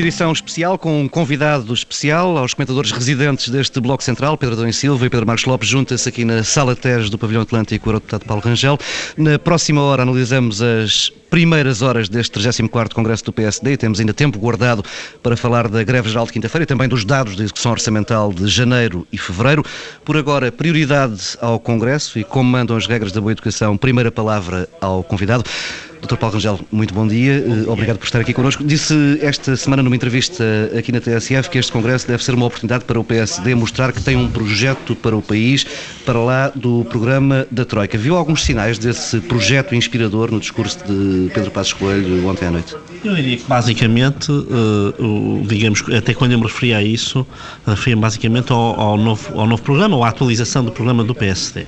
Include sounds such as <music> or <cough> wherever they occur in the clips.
Uma edição especial com um convidado especial aos comentadores residentes deste Bloco Central, Pedro Adão Silva e Pedro Marcos Lopes, junta-se aqui na Sala Teres do Pavilhão Atlântico, o deputado Paulo Rangel. Na próxima hora analisamos as primeiras horas deste 34º Congresso do PSD e temos ainda tempo guardado para falar da greve geral de quinta-feira e também dos dados da execução orçamental de janeiro e fevereiro. Por agora, prioridade ao Congresso e como mandam as regras da boa educação, primeira palavra ao convidado. Dr. Paulo Rangel, muito bom dia. bom dia. Obrigado por estar aqui connosco. Disse esta semana numa entrevista aqui na TSF que este Congresso deve ser uma oportunidade para o PSD mostrar que tem um projeto para o país, para lá do programa da Troika. Viu alguns sinais desse projeto inspirador no discurso de Pedro Passos Coelho ontem à noite? Eu diria que basicamente, uh, digamos, até quando eu me referi a isso, referia basicamente ao, ao, novo, ao novo programa, ou à atualização do programa do PSD.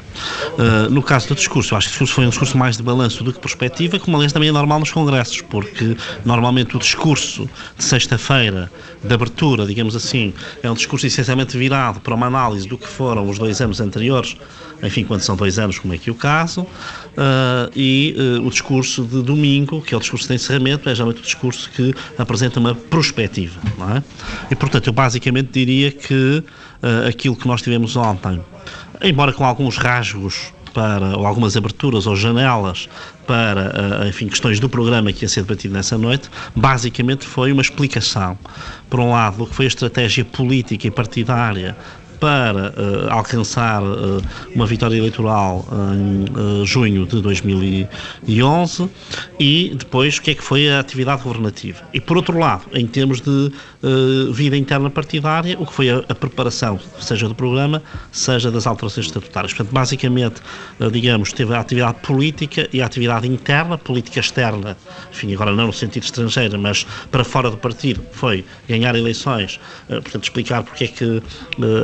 Eh, no caso do discurso, eu acho que o discurso foi um discurso mais de balanço do que perspectiva, como aliás também é normal nos congressos, porque normalmente o discurso de sexta-feira, de abertura, digamos assim, é um discurso essencialmente virado para uma análise do que foram os dois anos anteriores, enfim, quando são dois anos, como é que é o caso, uh, e uh, o discurso de domingo, que é o discurso de encerramento, é geralmente o discurso que apresenta uma perspectiva, não é? E, portanto, eu basicamente diria que uh, aquilo que nós tivemos ontem, embora com alguns rasgos para, ou algumas aberturas ou janelas para, eh, enfim, questões do programa que ia ser debatido nessa noite, basicamente foi uma explicação, por um lado, do que foi a estratégia política e partidária para uh, alcançar uh, uma vitória eleitoral em uh, junho de 2011 e depois o que é que foi a atividade governativa. E por outro lado, em termos de vida interna partidária, o que foi a, a, preparação, seja do programa, seja das alterações estatutárias. Portanto, basicamente, digamos, teve a atividade política e a atividade interna, política externa, enfim, agora não no sentido estrangeiro, mas para fora do partido, foi ganhar eleições, portanto, explicar porque é que,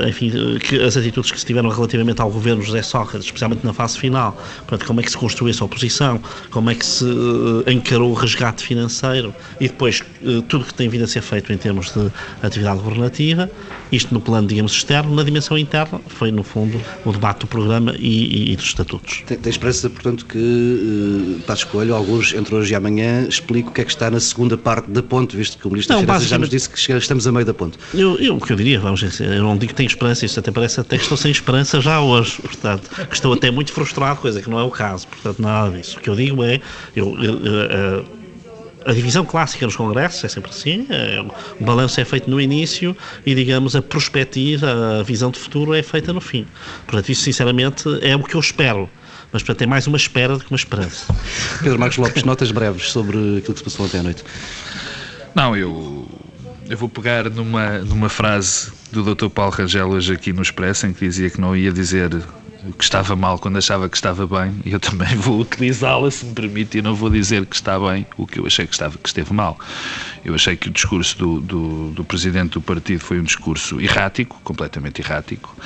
enfim, que as atitudes que se tiveram relativamente ao governo José Sócrates, especialmente na fase final, portanto, como é que se construiu essa oposição, como é que se uh, encarou o resgate financeiro e depois uh, tudo que tem vindo a ser feito em termos de atividade governativa, isto no plano, digamos, externo, na dimensão interna, foi no fundo o debate do programa e, e, e dos estatutos. Tem, tem esperança, portanto, que uh, Passos Coelho, alguns entre hoje e amanhã, explique o que é que está na segunda parte da ponte, visto que o Ministro não, Finanças já nos disse que estamos a meio da ponte. Eu, eu, o que eu diria, vamos dizer, eu não digo que tenho esperança isso até parece até que estou sem esperança já hoje, portanto, que estou até muito frustrado, coisa que não é o caso, portanto, nada disso. O que eu digo é, eu, eu, eu a divisão clássica nos congressos é sempre assim, é, o balanço é feito no início e, digamos, a perspectiva, a visão de futuro é feita no fim. Portanto, isso, sinceramente, é o que eu espero. Mas, portanto, é mais uma espera do que uma esperança. Pedro Marcos Lopes, notas breves sobre aquilo que se passou ontem à noite. Não, eu eu vou pegar numa, numa frase do Dr. Paulo Rangel hoje aqui no Expresso, em que dizia que não ia dizer que estava mal quando achava que estava bem, eu <laughs> também vou utilizá-la, se me permite, e não vou dizer que está bem o que eu achei que, estava, que esteve mal. Eu achei que o discurso do, do, do presidente do partido foi um discurso errático, completamente errático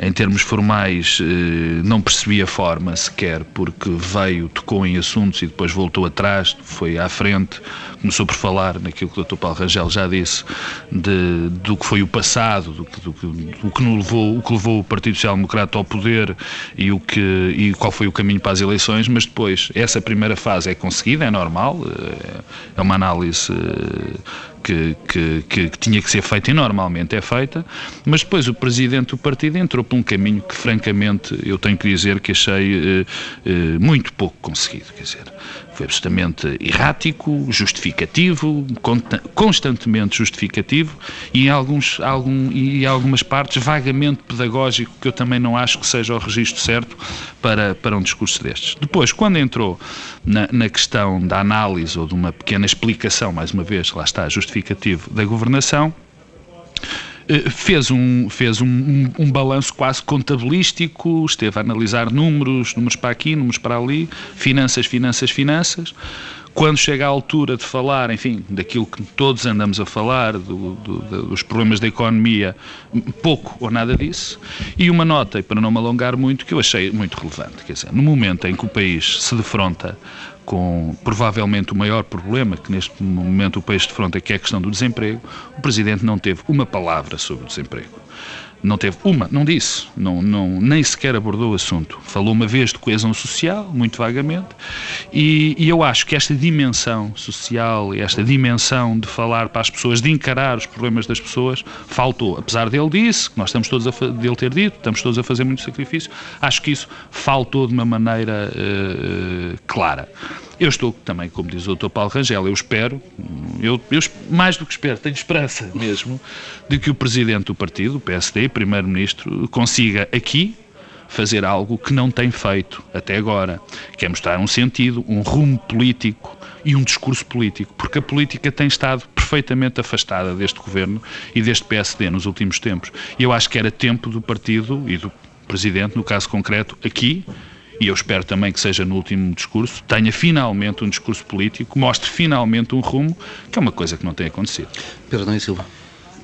em termos formais, eh, não percebi a forma sequer, porque veio, tocou em assuntos e depois voltou atrás, foi à frente, começou por falar naquilo que o Dr. Paulo Rangel já disse, de, do que foi o passado, do, do, do, que levou, o que levou o Partido Social Democrata ao poder e, o que, e qual foi o caminho para as eleições, mas depois, essa primeira fase é conseguida, é normal, eh, é uma análise え? Que, que, que, tinha que ser feita e normalmente é feita, mas depois o presidente do partido entrou por um caminho que, francamente, eu tenho que dizer que achei eh, eh, muito pouco conseguido. Quer dizer, foi absolutamente errático, justificativo, constantemente justificativo e em, alguns, algum, e em algumas partes vagamente pedagógico, que eu também não acho que seja o registro certo para, para um discurso destes. Depois, quando entrou na, na questão da análise ou de uma pequena explicação, mais uma vez, lá está, justificativo da governação, eh, fez um, fez um, um, um balanço quase contabilístico, esteve a analisar números, números para aqui, números para ali, finanças, finanças, finanças. Quando chega à altura de falar, enfim, daquilo que todos andamos a falar, do, do, dos problemas da economia, pouco ou nada disso. E uma nota, e para não me alongar muito, que eu achei muito relevante. Quer dizer, no momento em que o país se defronta com provavelmente o maior problema que neste momento o país defronta, que é a questão do desemprego, o Presidente não teve uma palavra sobre o desemprego. não teve uma, não disse, não, não, nem sequer abordou o assunto. Falou uma vez de coesão social, muito vagamente, e, e eu acho que esta dimensão social e esta dimensão de falar para as pessoas, de encarar os problemas das pessoas, faltou. Apesar dele disse, nós estamos todos a, dele ter dito, estamos todos a fazer muito sacrifício, acho que isso faltou de uma maneira uh, clara. Eu estou também, como diz o Dr. Paulo Rangel, eu espero, eu, eu, mais do que espero, tenho esperança <laughs> mesmo, de que o Presidente do partido, o PSD, Primeiro-Ministro, consiga aqui fazer algo que não tem feito até agora, que é mostrar um sentido, um rumo político e um discurso político, porque a política tem estado perfeitamente afastada deste governo e deste PSD nos últimos tempos. E eu acho que era tempo do partido e do Presidente, no caso concreto, aqui, e eu espero também que seja no último discurso, tenha finalmente um discurso político, mostre finalmente um rumo, que é uma coisa que não tem acontecido. Pedro Nunes Silva.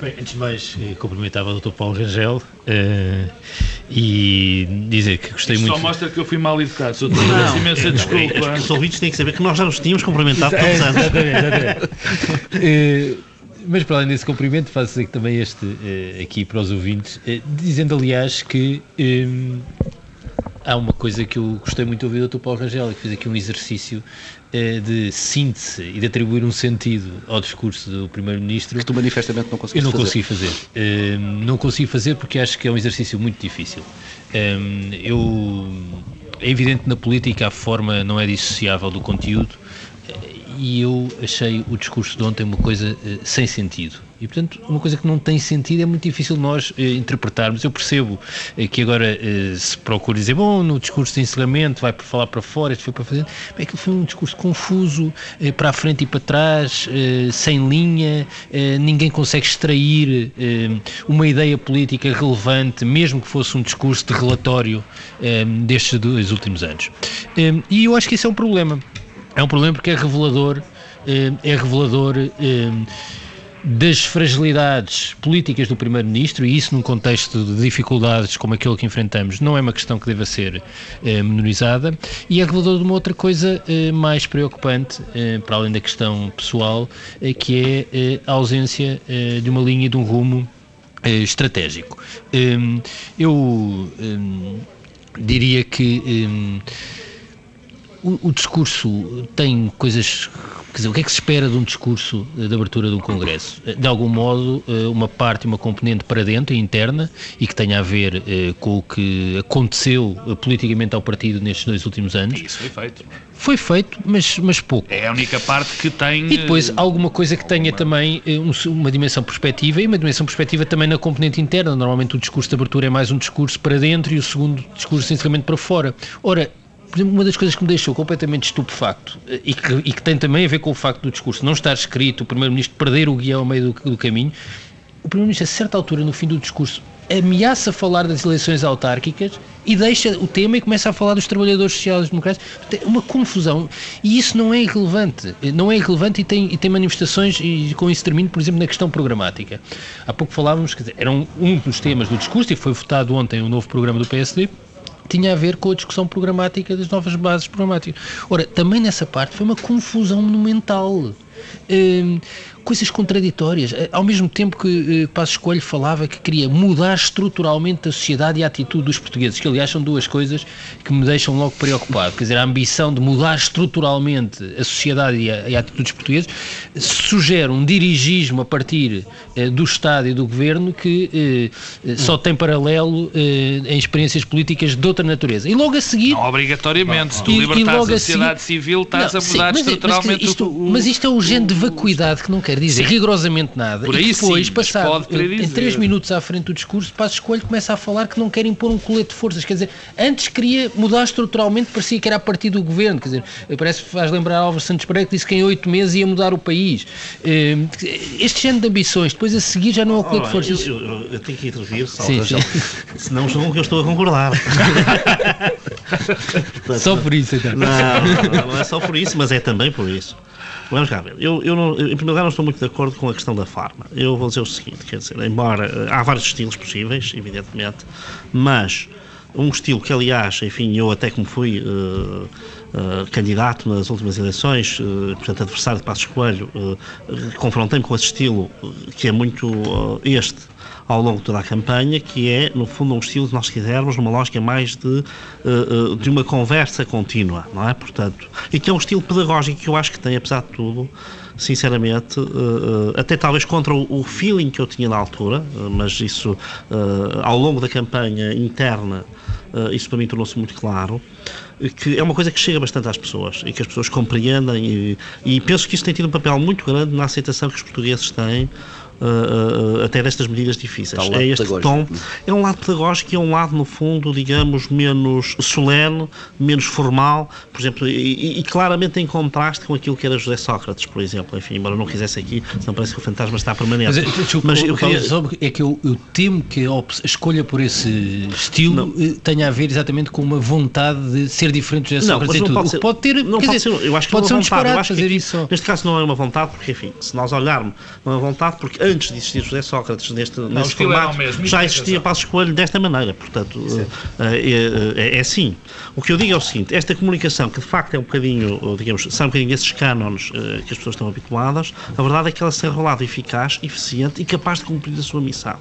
Bem, antes de mais, eh, cumprimentava o Dr. Paulo Rangel uh, e dizer que gostei Isto muito. Só mostra que eu fui mal educado, sou não, imensa desculpa. Os ouvintes têm que saber que nós já nos tínhamos cumprimentado todos antes. Exatamente, exatamente. uh, <laughs> mas para além desse cumprimento, faço aqui também este uh, aqui para os ouvintes, dizendo aliás que há uma coisa que eu gostei muito de ouvir do Dr. Paulo Rangel, que fez aqui um exercício uh, de síntese e de atribuir um sentido ao discurso do Primeiro-Ministro. Que tu manifestamente não consegues fazer. Eu não fazer. consigo fazer. Uh, não consigo fazer porque acho que é um exercício muito difícil. Uh, eu, é evidente na política a forma não é dissociável do conteúdo e eu achei o discurso de ontem uma coisa sem sentido. E, portanto, uma coisa que não tem sentido é muito difícil nós eh, interpretarmos. Eu percebo eh, que agora eh, se procura dizer, bom, no discurso de encerramento vai por falar para fora, isto foi para fazer. Bem, aquilo foi um discurso confuso, eh, para a frente e para trás, eh, sem linha, eh, ninguém consegue extrair uma ideia política relevante, mesmo que fosse um discurso de relatório destes dois últimos anos. e eu acho que isso é um problema. É um problema porque é revelador, é revelador das fragilidades políticas do Primeiro-Ministro, e isso num contexto de dificuldades como aquele que enfrentamos, não é uma questão que deva ser eh, menorizada, e é revelador de uma outra coisa eh, mais preocupante, eh, para além da questão pessoal, eh, que é eh, a ausência eh, de uma linha e de um rumo estratégico. eu diria que o, o discurso tem coisas Quer dizer, o que é que se espera de um discurso de abertura de um Congresso? De algum modo, eh, uma parte, uma componente para dentro, interna, e que tenha a ver eh, com o que aconteceu eh, politicamente ao partido nestes dois últimos anos. Isso foi feito. Foi feito, mas, mas pouco. É a única parte que tem. E depois alguma coisa que tenha também uma dimensão perspectiva e uma dimensão perspectiva também na componente interna. Normalmente o discurso de abertura é mais um discurso para dentro e o segundo discurso de encerramento para fora. Ora, uma das coisas que me deixou completamente estupefacto eh, e que, e que tem também a ver com o facto do discurso não estar escrito, o Primeiro-Ministro perder o guião ao meio do, do caminho, o Primeiro-Ministro, a certa altura, no fim do discurso, ameaça falar das eleições autárquicas e deixa o tema e começa a falar dos trabalhadores sociais-democratas. É uma confusão e isso não é irrelevante. Não é irrelevante e tem, e tem manifestações, e com isso termino, por exemplo, na questão programática. Há pouco falávamos, que era um, um dos temas do discurso e foi votado ontem o um novo programa do PSD tinha a ver com a discussão programática das novas bases programáticas. Ora, também nessa parte foi uma confusão monumental. Hum, coisas contraditórias. Eh, ao mesmo tempo que uh, Passos Coelho falava que queria mudar estruturalmente a sociedade e a atitude dos portugueses, que aliás são duas coisas que me deixam logo preocupado. Quer dizer, a ambição de mudar estruturalmente a sociedade e a, e a atitude dos portugueses sugere um dirigismo a partir uh, do Estado e do Governo que uh, só tem paralelo em experiências políticas de outra natureza. E logo a seguir... Não obrigatoriamente. Se tu libertares a sociedade seguir, civil, estás não, a mudar sim, estruturalmente mas, isto, o, mas isto é o género de vacuidade que não quer dizer sim. rigorosamente nada. Por aí e depois, sim, passado em três minutos à frente do discurso, Passos Coelho começa a falar que não quer impor um colete de forças. Quer dizer, antes queria mudar estruturalmente, parecia que era a partir do governo. Quer dizer, parece que faz lembrar Álvaro Santos Pereira que disse que em oito meses ia mudar o país. Eh, este género de ambições, depois a seguir já não é o colete de forças. Eu, eu, eu, tenho que intervir, sim, sim. <laughs> senão eu estou a concordar. Portanto, <laughs> só por isso, então. Não, não, não é só por isso, mas é também por isso. Vamos cá ver. Eu, eu não, em primeiro lugar, não estou muito de acordo com a questão da farma. Eu vou dizer o seguinte: quer dizer, embora eh, há vários estilos possíveis, evidentemente, mas um estilo que, aliás, enfim, eu até como fui. Uh, uh, candidato nas últimas eleições, uh, portanto, adversário de Passos Coelho, confrontei-me com esse estilo que é muito este ao longo de toda a campanha, que é, no fundo, um estilo, se nós quisermos, numa lógica mais de, de uma conversa contínua, não é? Portanto, e que é um estilo pedagógico que eu acho que tem, apesar de tudo, sinceramente, até talvez contra o feeling que eu tinha na altura, mas isso ao longo da campanha interna isso para mim tornou-se muito claro, que é uma coisa que chega bastante às pessoas e que as pessoas compreendem e, e penso que isso tem tido um papel muito grande na aceitação que os portugueses têm uh, até destas medidas difíceis. é este tom. É um lado pedagógico e é um lado, no fundo, digamos, menos solene, menos formal, por exemplo, e, e, claramente em contraste com aquilo que era José Sócrates, por exemplo. Enfim, embora não quisesse aqui, não parece que o fantasma está permanente. Mas, desculpa, Mas eu queria... É que eu, eu temo que a, escolha por esse estilo não. tenha a ver exatamente com uma vontade de ser diferente de José Sócrates não, tudo. Pode, ser, pode ter, não pode dizer, ser, eu acho que pode ser um disparate fazer isso. Neste caso não é uma vontade, porque enfim, se nós olharmos, não é uma vontade, porque antes de existir José Sócrates neste, não, formato, já existia Passo Coelho desta maneira. Portanto, é. É, é, é assim. O que eu digo é o seguinte: esta comunicação, que de facto é um bocadinho, digamos, são um bocadinho esses cânones que as pessoas estão habituadas, a verdade é que ela se enrolada eficaz, eficiente e capaz de cumprir a sua missão.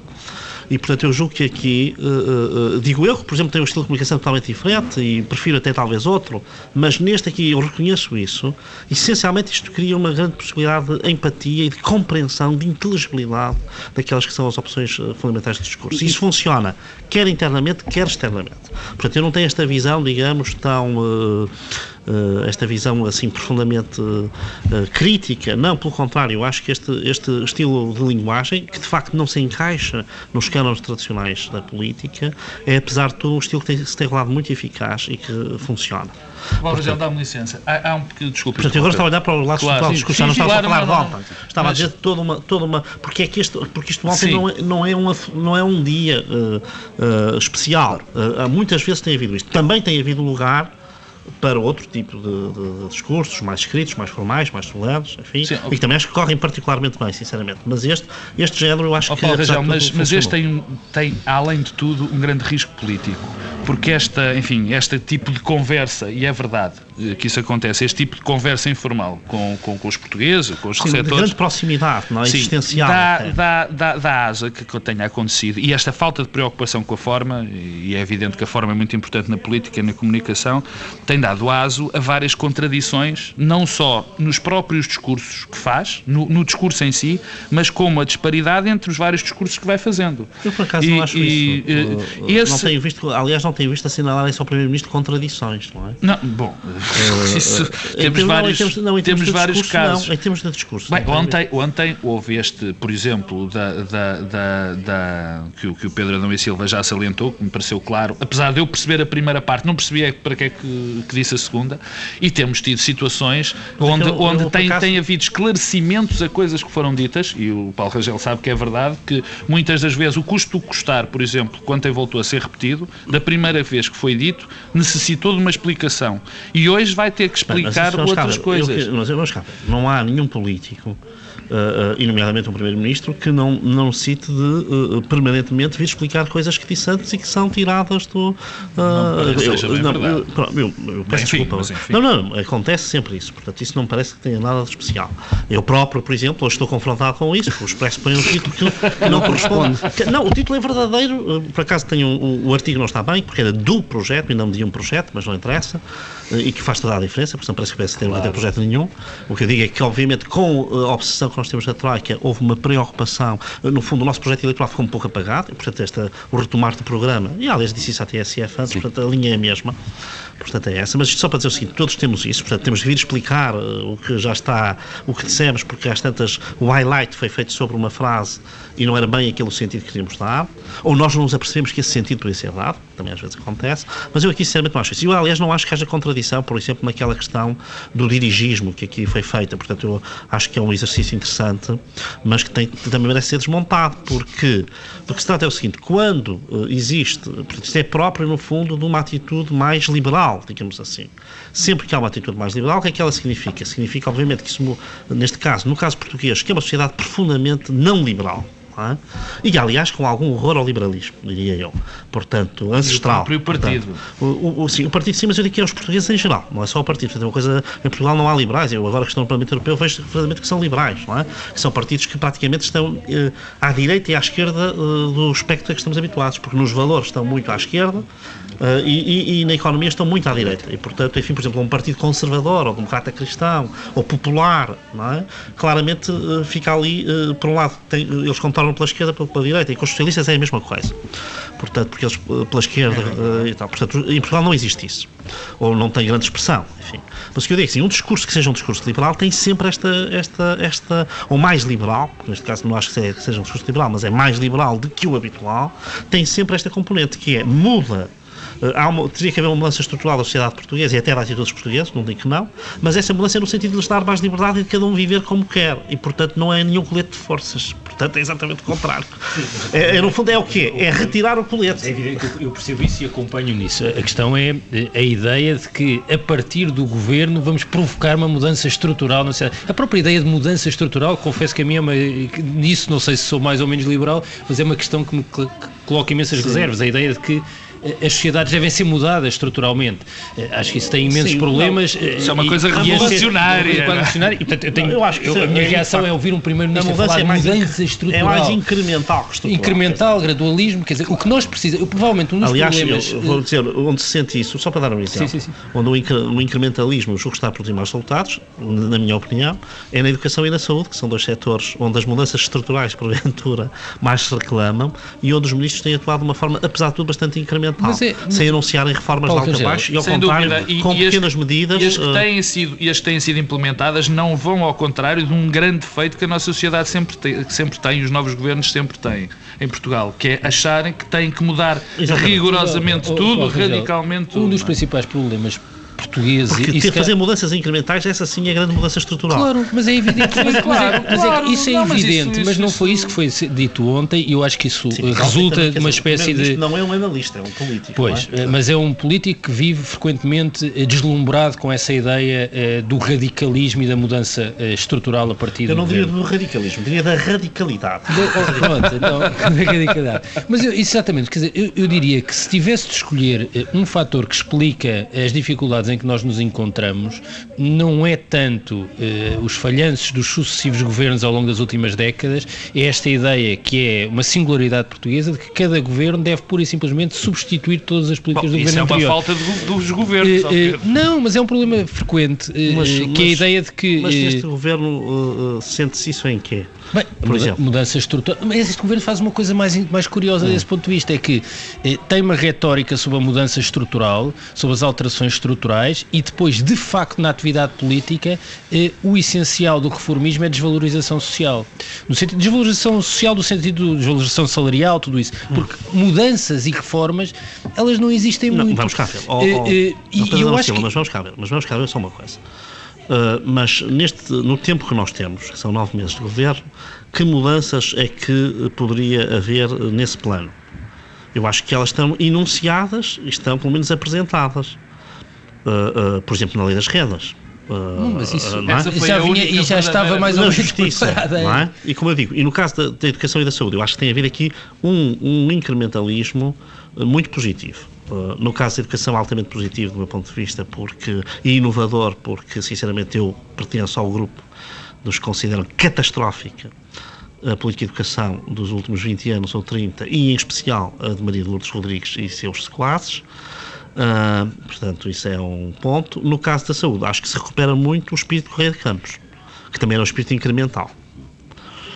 E, portanto, eu julgo que aqui, uh, uh, digo eu, que, por exemplo, tenho um estilo de comunicação totalmente diferente e prefiro até talvez outro, mas neste aqui eu reconheço isso. Essencialmente, isto cria uma grande possibilidade de empatia e de compreensão, de inteligibilidade daquelas que são as opções fundamentais do discurso. E isso funciona, quer internamente, quer externamente. Portanto, eu não tenho esta visão, digamos, tão. Uh, esta visão assim profundamente uh, crítica. Não, pelo contrário, eu acho que este, este estilo de linguagem, que de facto não se encaixa nos cânones tradicionais da política, é apesar de tudo um estilo que tem, se tem revelado muito eficaz e que funciona. Já dá-me licença. Há, há um pequeno desculpa. Portanto, agora estava a olhar para o lado claro, do discurso, não estava claro, a falar não, de ontem. Estava mas... a dizer toda uma, toda uma. Porque é que isto, porque isto ontem não é, não, é uma, não é um dia uh, uh, especial. Uh, muitas vezes tem havido isto. Também tem havido lugar para outro tipo de, de, de, discursos, mais escritos, mais formais, mais solenes, enfim, Sim, e que também acho que correm particularmente bem, sinceramente. Mas este, este género eu acho oh, que... Paulo Rajão, mas, mas este tem, tem, além de tudo, um grande risco político, porque esta, enfim, este tipo de conversa, e é verdade, que isso acontece, este tipo de conversa informal com, com, com os portugueses, com os Sim, receptores... de grande proximidade, não é? Sim, Existencial. Dá, dá, dá, dá asa que, tenha acontecido. E esta falta de preocupação com a forma, e é evidente que a forma é muito importante na política e na comunicação, tem dado aso a várias contradições, não só nos próprios discursos que faz, no, no discurso em si, mas como a disparidade entre os vários discursos que vai fazendo. Eu, por acaso, e, não acho e, isso. Uh, esse... Não tenho visto, aliás, não tenho visto assinalar isso ao Primeiro-Ministro contradições, não é? Não, bom... Isso, temos vários, não, não, temos vários casos. Não, em termos de discurso. Bem, ontem, ontem houve este, por exemplo, da, da, da, da que, o, que o Pedro Adão e Silva já salientou, que me pareceu claro, apesar de eu perceber a primeira parte, não percebi é para que é que, que disse a segunda, e temos tido situações onde, eu, onde eu, tem, acaso... tem havido esclarecimentos a coisas que foram ditas, e o Paulo Rangel sabe que é verdade, que muitas das vezes o custo do custar, por exemplo, quando voltou a ser repetido, da primeira vez que foi dito, necessitou de uma explicação. E hoje vai ter que explicar outras coisas. Eu, mas, não há nenhum político uh, e nomeadamente um Primeiro-Ministro, que não, não cite de uh, permanentemente vir explicar coisas que disse antes e que são tiradas do. Uh, eu, não, eu, eu, eu, peço enfim, desculpa. Não, não, acontece sempre isso. Portanto, isso não parece que tenha nada de especial. Eu próprio, por exemplo, hoje estou confrontado com isso, o Expresso põe um título que não corresponde. Não, o título é verdadeiro, por acaso tenho um, o artigo não está bem, porque era do projeto, ainda me de um projeto, mas não interessa, e que faz toda a diferença, porque não parece que o PSD não vai ter projeto nenhum. O que eu digo é que, obviamente, com a obsessão que nós temos da Troika, houve uma preocupação. No fundo, o nosso projeto eleitoral ficou um pouco apagado, e, portanto, esta, o retomar do programa, e aliás disse isso à TSF antes, portanto, a linha é a mesma. Portanto, é essa. Mas isto só para dizer o seguinte: todos temos isso, portanto, temos de vir explicar uh, o que já está, o que dissemos, porque às tantas o highlight foi feito sobre uma frase e não era bem aquele sentido que queríamos dar, ou nós não nos apercebemos que esse sentido podia ser dado, também às vezes acontece, mas eu aqui sinceramente não acho isso. Eu, aliás, não acho que haja contradição, por exemplo, naquela questão do dirigismo que aqui foi feita, portanto, eu acho que é um exercício interessante, mas que tem, também merece ser desmontado, porque do que se trata é o seguinte: quando uh, existe, portanto, isto é próprio, no fundo, de uma atitude mais liberal, digamos assim. Sempre que há uma atitude mais liberal, o que é que ela significa? Significa, obviamente, que isso, neste caso, no caso português, que é uma sociedade profundamente não liberal É? E, aliás, com algum horror ao liberalismo, diria eu. Portanto, ancestral. O próprio partido. Portanto, o, o, sim, o partido sim, mas eu digo que é os portugueses em geral, não é só o partido. Portanto, uma coisa, em Portugal não há liberais, eu agora que estou no Parlamento Europeu vejo verdadeiramente que são liberais, não é? Que são partidos que praticamente estão eh, à direita e à esquerda eh, do espectro a que estamos habituados, porque nos valores estão muito à esquerda, e, e, e, na economia estão muito à direita. E, portanto, enfim, por exemplo, um partido conservador, ou democrata cristão, ou popular, é? claramente uh, fica ali, uh, por um lado, tem, eles contornam pela esquerda, pela, pela direita, e com os socialistas é a mesma coisa. Portanto, porque eles pela esquerda e tal. Portanto, em Portugal não existe isso. Ou não tem grande expressão, enfim. Mas o que eu digo, assim, um discurso que seja um discurso liberal tem sempre esta, esta, esta ou mais liberal, neste caso não acho que seja um discurso liberal, mas é mais liberal do que o habitual, tem sempre esta componente que é muda eh, há uma, teria que haver uma mudança estrutural da sociedade portuguesa e até da atitude dos portugueses, não digo que não, mas essa mudança é no sentido de lhes dar mais liberdade e de cada um viver como quer. E, portanto, não é nenhum colete de forças. Portanto, é exatamente o contrário. É, é no fundo, é o quê? É retirar o colete. É evidente que eu percebo isso e acompanho nisso. A questão é a ideia de que, a partir do governo, vamos provocar uma mudança estrutural na sociedade. A própria ideia de mudança estrutural, confesso que a mim é uma. Nisso, não sei se sou mais ou menos liberal, mas é uma questão que me coloca imensas Sim. reservas. A ideia de que as sociedades devem ser mudadas estruturalmente. Eh, acho que isso tem imensos Sim, problemas. Não, isso é uma coisa revolucionária. revolucionária. E, portanto, eu tenho, eu acho que eu, a minha é, reação é ouvir um primeiro-ministro falar é mais, mudança estrutural. É mais incremental que estrutural. Incremental, gradualismo, quer dizer, o que nós precisamos, provavelmente um dos Aliás, problemas... Eu, vou dizer, onde se sente isso, só para dar um exemplo, sim, sim, sim. onde o incrementalismo julgo está a produzir mais resultados, na minha opinião, é na educação e na saúde, que são dois setores onde as mudanças estruturais, porventura, <laughs> mais se reclamam e onde os ministros têm atuado de uma forma, apesar de tudo, bastante incremental. Mas é, sem anunciarem reformas de alta baixo e ao contrário, e, com e pequenas medidas. E as, que eh, têm sido, e as que têm sido implementadas não vão ao contrário de um grande defeito que a nossa sociedade sempre tem, sempre tem e os novos governos sempre têm em Portugal, que é acharem que têm que mudar Exatamente. rigorosamente tudo, radicalmente tudo. Um dos é? principais problemas português. Porque ter, fazer mudanças incrementais, essa sim é a grande mudança estrutural. Claro, mas é evidente. mas, claro, mas, é, mas é, isso é não, evidente, mas, isso, mas não isso, foi isso que foi dito ontem e eu acho que isso sim, resulta de uma espécie de. Não é um analista, é um político. Pois, é? mas é um político que vive frequentemente eh, deslumbrado com essa ideia uh, do radicalismo e da mudança uh, estrutural a partir Eu não diria do radicalismo, diria da radicalidade. Do, oh, pronto, então, <laughs> da radicalidade. Mas eu, exatamente, quer dizer, eu, eu diria que se tivesse de escolher uh, um fator que explica as dificuldades em que nós nos encontramos não é tanto eh, os falhanços dos sucessivos governos ao longo das últimas décadas, é esta ideia que é uma singularidade portuguesa de que cada governo deve pura e simplesmente substituir todas as políticas Bom, do governo anterior. Isso é uma falta de, dos governos. Eh, eh, não, mas é um problema frequente, mas, que mas, é a ideia de que... Mas este governo sente-se isso em quê? Bem, por exemplo. Mudança estrutural. Mas este governo faz uma coisa mais, mais curiosa hum. desse ponto de vista: é que eh, tem uma retórica sobre a mudança estrutural, sobre as alterações estruturais, e depois, de facto, na atividade política, eh, o essencial do reformismo é a desvalorização social. No sentido de desvalorização social, no sentido de desvalorização salarial, tudo isso. Hum. Porque mudanças e reformas, elas não existem não, muito. Vamos cá ver. Oh, oh, e, eu acho que... Mas vamos cá ver. Mas vamos cá ver só uma coisa. Uh, mas neste, no tempo que nós temos, que são nove meses de governo, que mudanças é que poderia haver nesse plano? Eu acho que elas estão enunciadas e estão, pelo menos, apresentadas. Uh, uh, por exemplo, na lei das rendas. Não, mas isso, não é? já vinha, e já estava mais ou menos justiça, não é? E como eu digo, e no caso da, da, educação e da saúde, eu acho que tem a haver aqui um, um incrementalismo muito positivo. Uh, no caso da educação, altamente positivo do meu ponto de vista, porque e inovador, porque sinceramente eu pertenço ao grupo dos que consideram catastrófica a política de educação dos últimos 20 anos ou 30, e em especial a de Maria de Lourdes Rodrigues e seus sequazes. Uh, portanto, isso é um ponto. No caso da saúde, acho que se recupera muito o espírito de Correia de Campos, que também era um espírito incremental.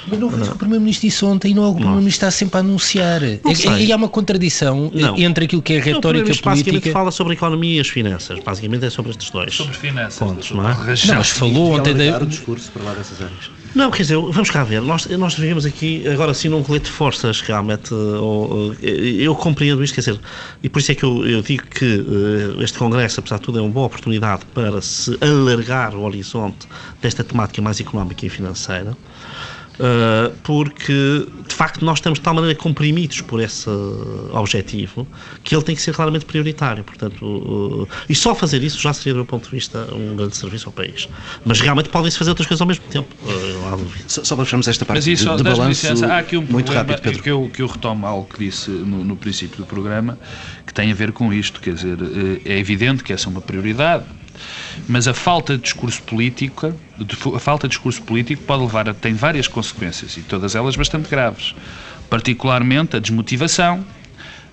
Mas não isso que o Primeiro-Ministro disse ontem e não é o que o Primeiro-Ministro está sempre a anunciar. E, e, há uma contradição não. entre aquilo que é a retórica não, o política. basicamente fala sobre a economia e as finanças. Basicamente é sobre estes dois. Sobre finanças. Pontos, não é? Não, mas falou ontem. Da... o discurso para lá dessas áreas. Não, quer dizer, vamos cá ver. Nós, nós vivemos aqui, agora sim, num colete de forças, realmente. Ou, eu compreendo isto, quer dizer, e por isso é que eu, eu digo que uh, este Congresso, apesar de tudo, é uma boa oportunidade para se alargar o horizonte desta temática mais económica e financeira. Uh, porque de facto nós estamos de tal maneira comprimidos por esse objetivo que ele tem que ser claramente prioritário. Portanto, uh, e só fazer isso já seria, do meu ponto de vista, um grande serviço ao país. Mas realmente podem-se fazer outras coisas ao mesmo tempo. Uh, só, só para fecharmos esta parte Mas isso, de, de balanço licença, há aqui um muito problema rápido, Pedro. Que, eu, que eu retomo algo que disse no, no princípio do programa, que tem a ver com isto. Quer dizer, eh, é evidente que essa é uma prioridade, mas a falta de discurso político, a falta de discurso político pode levar a tem várias consequências e todas elas bastante graves, particularmente a desmotivação,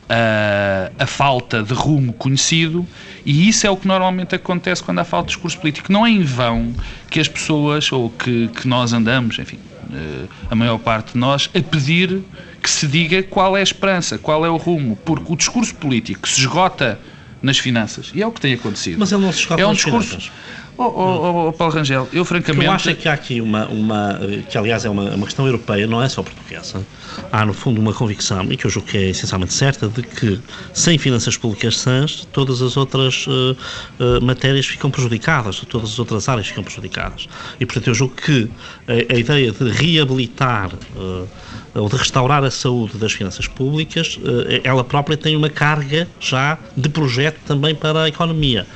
a, a, falta de rumo conhecido, e isso é o que normalmente acontece quando há falta de discurso político. Não é em vão que as pessoas, ou que, que nós andamos, enfim, eh, a maior parte de nós, a pedir que se diga qual é a esperança, qual é o rumo, porque o discurso político se esgota nas finanças, e é o que tem acontecido. Mas ele não se esgota é um discurso, finanças. Oh, oh, oh, Paulo Rangel, eu francamente. Eu acho é que há aqui uma, uma que aliás é uma, uma questão europeia, não é só portuguesa. Há no fundo uma convicção, e que eu julgo que é essencialmente certa, de que sem finanças públicas sãs, todas as outras uh, uh, matérias ficam prejudicadas, todas as outras áreas ficam prejudicadas. E portanto eu julgo que a, a ideia de reabilitar uh, ou de restaurar a saúde das finanças públicas, ela própria tem uma carga já de projeto também para a economia.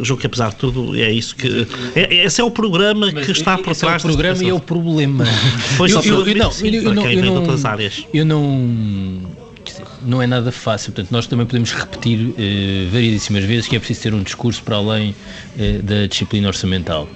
Julgo que apesar de tudo é isso que é, esse é o programa Mas que está por trás é o programa e é o problema. <laughs> Pois eu, só eu, eu, não, sim, eu, eu para não, quem eu vem de não- outras áreas. Eu não. Não é nada fácil, portanto, nós também podemos repetir eh, variedíssimas vezes que é preciso ter um discurso para além eh, da disciplina orçamental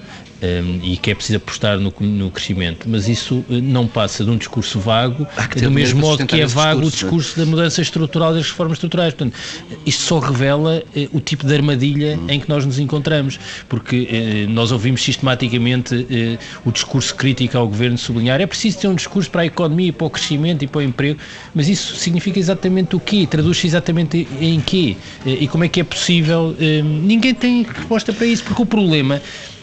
eh, e que é preciso apostar no, no crescimento, mas isso eh, não passa de um discurso vago, do mesmo modo que é vago o discurso, não é? discurso da mudança estrutural das reformas estruturais. Portanto, isto só revela eh, o tipo de armadilha em que nós nos encontramos, porque eh, nós ouvimos sistematicamente eh, o discurso crítico ao governo sublinhar é preciso ter um discurso para a economia, para o crescimento e para o emprego, mas isso significa exatamente o quê? Traduz-se exatamente em quê? E como é que é possível? Ninguém tem resposta para isso, porque o problema Hum,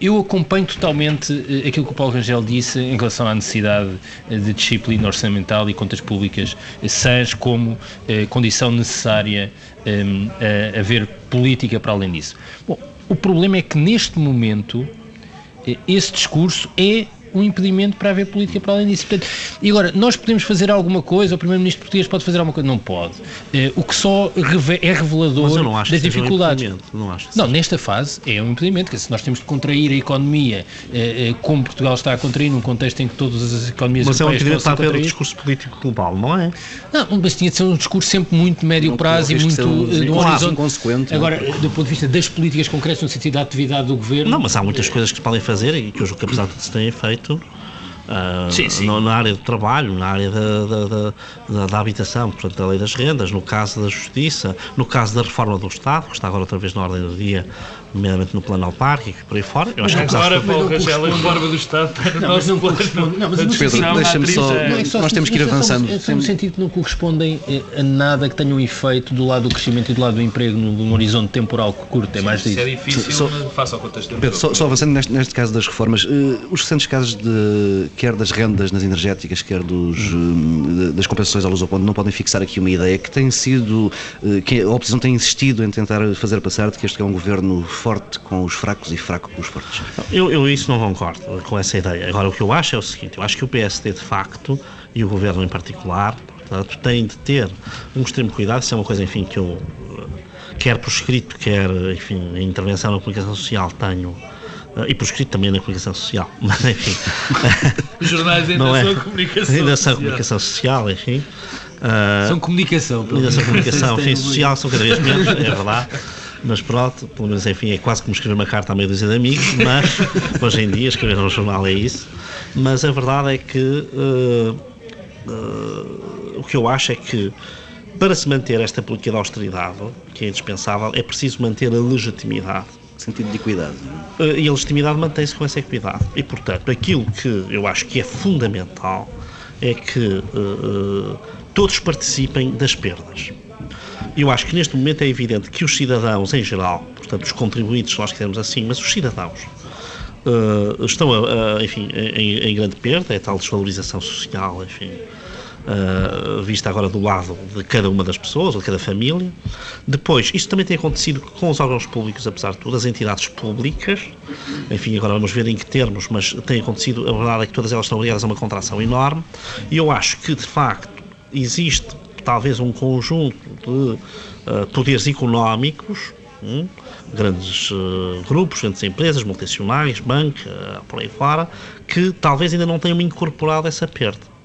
Eu acompanho totalmente eh, aquilo que o Paulo Rangel disse em relação à necessidade eh, de disciplina orçamental e contas públicas eh, sãs como condição necessária hum, a haver política para além disso. Bom, o problema é que neste momento esse discurso é um impedimento para haver política para além disso. Portanto, e agora, nós podemos fazer alguma coisa, o Primeiro-Ministro português pode fazer alguma coisa? Não pode. Eh, o que só é revelador Mas eu não acho das que um dificuldades. impedimento, não acho que Não, nesta fase é um impedimento, dizer, se nós temos de contrair a economia eh, como Portugal está a contrair, num contexto em que todas as economias Mas é um europeias impedimento para haver o contrair. discurso político global, não é? Não, mas tinha de ser um discurso sempre muito médio Não prazo e muito um- de um claro, horizonte. inconsequente, Agora, eh, do ponto de vista das políticas concretas no sentido da atividade do governo. Não, mas há muitas coisas que se podem fazer e que eu julgo que apesar de tudo se têm feito. Ah, Sim, sim. no- na área do trabalho, na área da, da, da- da- da habitação, portanto, da lei das rendas, no caso da justiça, no caso da reforma do Estado, que está agora outra vez na ordem do dia, nomeadamente no plano autárquico e por aí fora. Eu acho que Agora, Paulo Rangel, a reforma do Estado no Não, nosso não plano. corresponde. Não, mas Pedro, deixa-me 30 só- anos. Não, é só Nós temos que ir é avançando. É só no sentido que não correspondem eh, a nada que tenha um efeito do lado do crescimento e do lado do emprego num horizonte temporal curto. É mais Isso é disso. difícil, Só- faça ao contexto Pedro, só, só avançando neste, neste caso das reformas, eh, os recentes casos de quer das rendas nas energéticas, quer dos, eh, das compensações à luz ao ponto, não podem fixar aqui uma ideia que tem sido, eh, que a oposição tem insistido em tentar fazer passar de que este é um governo forte com os fracos e fraco com os fortes. Eu, eu isso não concordo com essa ideia. Agora, o que eu acho é o seguinte: eu acho que o PSD, de facto, e o governo em particular, portanto, têm de ter um extremo cuidado. Isso é uma coisa, enfim, que eu, eh, quer por escrito, quer, enfim, em intervenção na comunicação social, tenho. eh, E por escrito também na comunicação social, <laughs> mas enfim. Os jornais ainda <laughs> não é? são comunicação. Ainda são social. comunicação social, enfim. Ah, São comunicação. pelo de menos. comunicação, enfim, social são cada vez menos, é verdade. Mas pronto, pelo menos, enfim, é quase como escrever uma carta à meia dúzia de amigos, mas <laughs> hoje em dia escrever num jornal é isso. Mas a verdade é que eh, eh, o que eu acho é que para se manter esta política de austeridade, que é indispensável, é preciso manter a legitimidade. Sentido de equidade. Eh, E a legitimidade mantém-se com essa equidade. E, portanto, aquilo que eu acho que é fundamental é que eh, todos participem das perdas. Eu acho que neste momento é evidente que os cidadãos em geral, portanto, os contribuintes, nós quisermos assim, mas os cidadãos, eh, estão, enfim, em, em grande perda, é tal desvalorização social, enfim, uh, vista agora do lado de cada uma das pessoas, ou de cada família. Depois, isto também tem acontecido com os órgãos públicos, apesar de tudo, as entidades públicas, enfim, agora vamos ver em que termos, mas tem acontecido, a verdade é que todas elas estão ligadas a uma contração enorme, e eu acho que, de facto, existe talvez um conjunto de uh, poderes económicos, hum, grandes uh, grupos, grandes empresas, multinacionais, banca, por aí fora, que talvez ainda não tenham incorporado essa perda.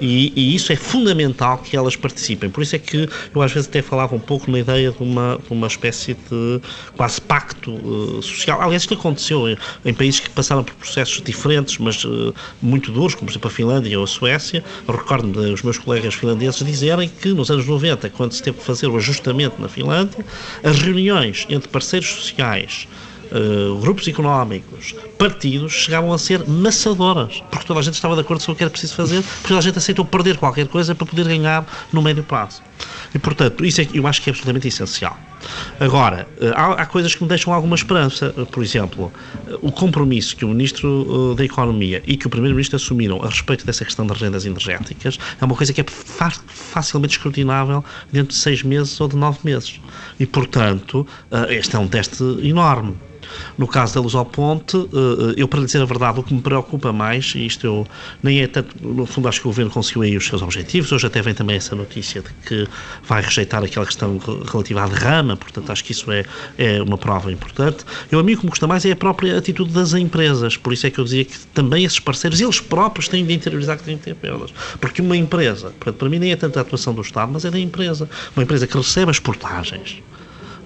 E, e, isso é fundamental que elas participem. Por isso é que eu às vezes até falava um pouco na ideia de uma, de uma espécie de quase pacto uh, social. Aliás, isto aconteceu em, em, países que passaram por processos diferentes, mas uh, muito duros, como por exemplo a Finlândia ou a Suécia. Recordo-me dos meus colegas finlandeses dizerem que nos anos 90, quando se teve que fazer o ajustamento na Finlândia, as reuniões entre parceiros sociais uh, grupos económicos, partidos, chegavam a ser maçadoras, porque toda a gente estava de acordo sobre o que era preciso fazer, porque toda a gente aceitou perder qualquer coisa para poder ganhar no médio prazo. E, portanto, isso é, eu acho que é absolutamente essencial. Agora, eh, há, há, coisas que me deixam alguma esperança. Por exemplo, o compromisso que o Ministro eh, da Economia e que o Primeiro-Ministro assumiram a respeito dessa questão das rendas energéticas é uma coisa que é facilmente escrutinável dentro de seis meses ou de nove meses. E, portanto, este é um teste enorme. No caso da Luz ao Ponte, eh, eh, eu, para dizer a verdade, o que me preocupa mais, e isto eu nem é tanto, no fundo acho que o Governo conseguiu aí os seus objetivos, hoje até vem também essa notícia de que vai rejeitar aquela questão relativa à derrama, portanto acho que isso é, é uma prova importante. Eu, a mim o que me custa mais é a própria atitude das empresas, por isso é que eu dizia que também esses parceiros, eles próprios têm de interiorizar que têm de ter perdas, porque uma empresa, para mim nem é tanto a atuação do Estado, mas é da empresa, uma empresa que recebe as portagens,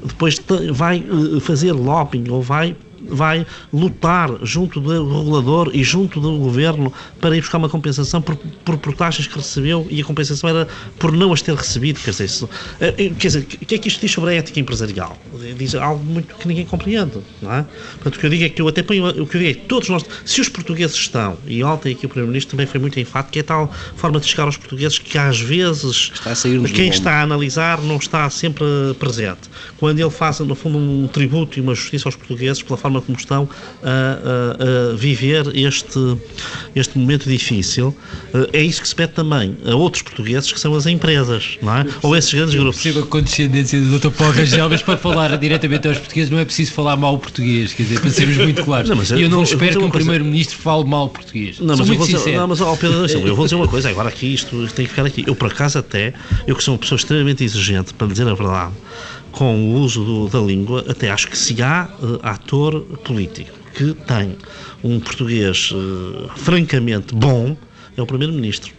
depois vai eh, fazer lobbying ou vai vai lutar junto do regulador e junto do governo para ir buscar uma compensação por, por portagens que recebeu e a compensação era por não as ter recebido. Quer dizer, isso, eh, eh, quer dizer, o que é que isto diz sobre a ética empresarial? Diz algo muito que ninguém compreende, não é? Portanto, o que eu digo é que eu até ponho, o que eu digo é que todos nós, se os portugueses estão, e ontem aqui o Primeiro-Ministro também foi muito enfado, que é tal forma de chegar aos portugueses que às vezes está quem está a analisar não está sempre presente. Quando ele faz, no fundo, um tributo e uma justiça aos portugueses pela forma como estão a, a, a viver este, este momento difícil. Eh, é isso que se pede também a outros portugueses, que são as empresas, não é? Ou esses grandes eu grupos. Percebo a condescendência do Dr. Paulo Rangel, mas para falar diretamente aos portugueses não é preciso falar mal português, quer dizer, para sermos muito claros. Não, mas eu, eu não vou, espero que um primeiro-ministro fale mal português. Não, mas, eu vou dizer, não, mas oh, Pedro, <laughs> eu vou dizer uma coisa, agora aqui isto tem que ficar aqui. Eu, por acaso, até, eu que sou uma pessoa extremamente exigente, para dizer a verdade, com o uso do, da língua, até acho que se há uh, ator político que tem um português uh, francamente bom, é o Primeiro-Ministro.